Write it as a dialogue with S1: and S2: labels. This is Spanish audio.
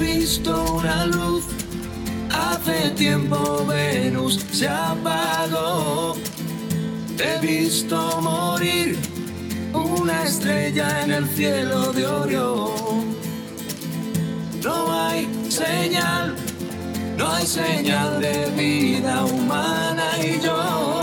S1: visto una luz. Hace tiempo Venus se apagó. Te he visto morir una estrella en el cielo de Orión. No hay señal, no hay señal de vida humana y yo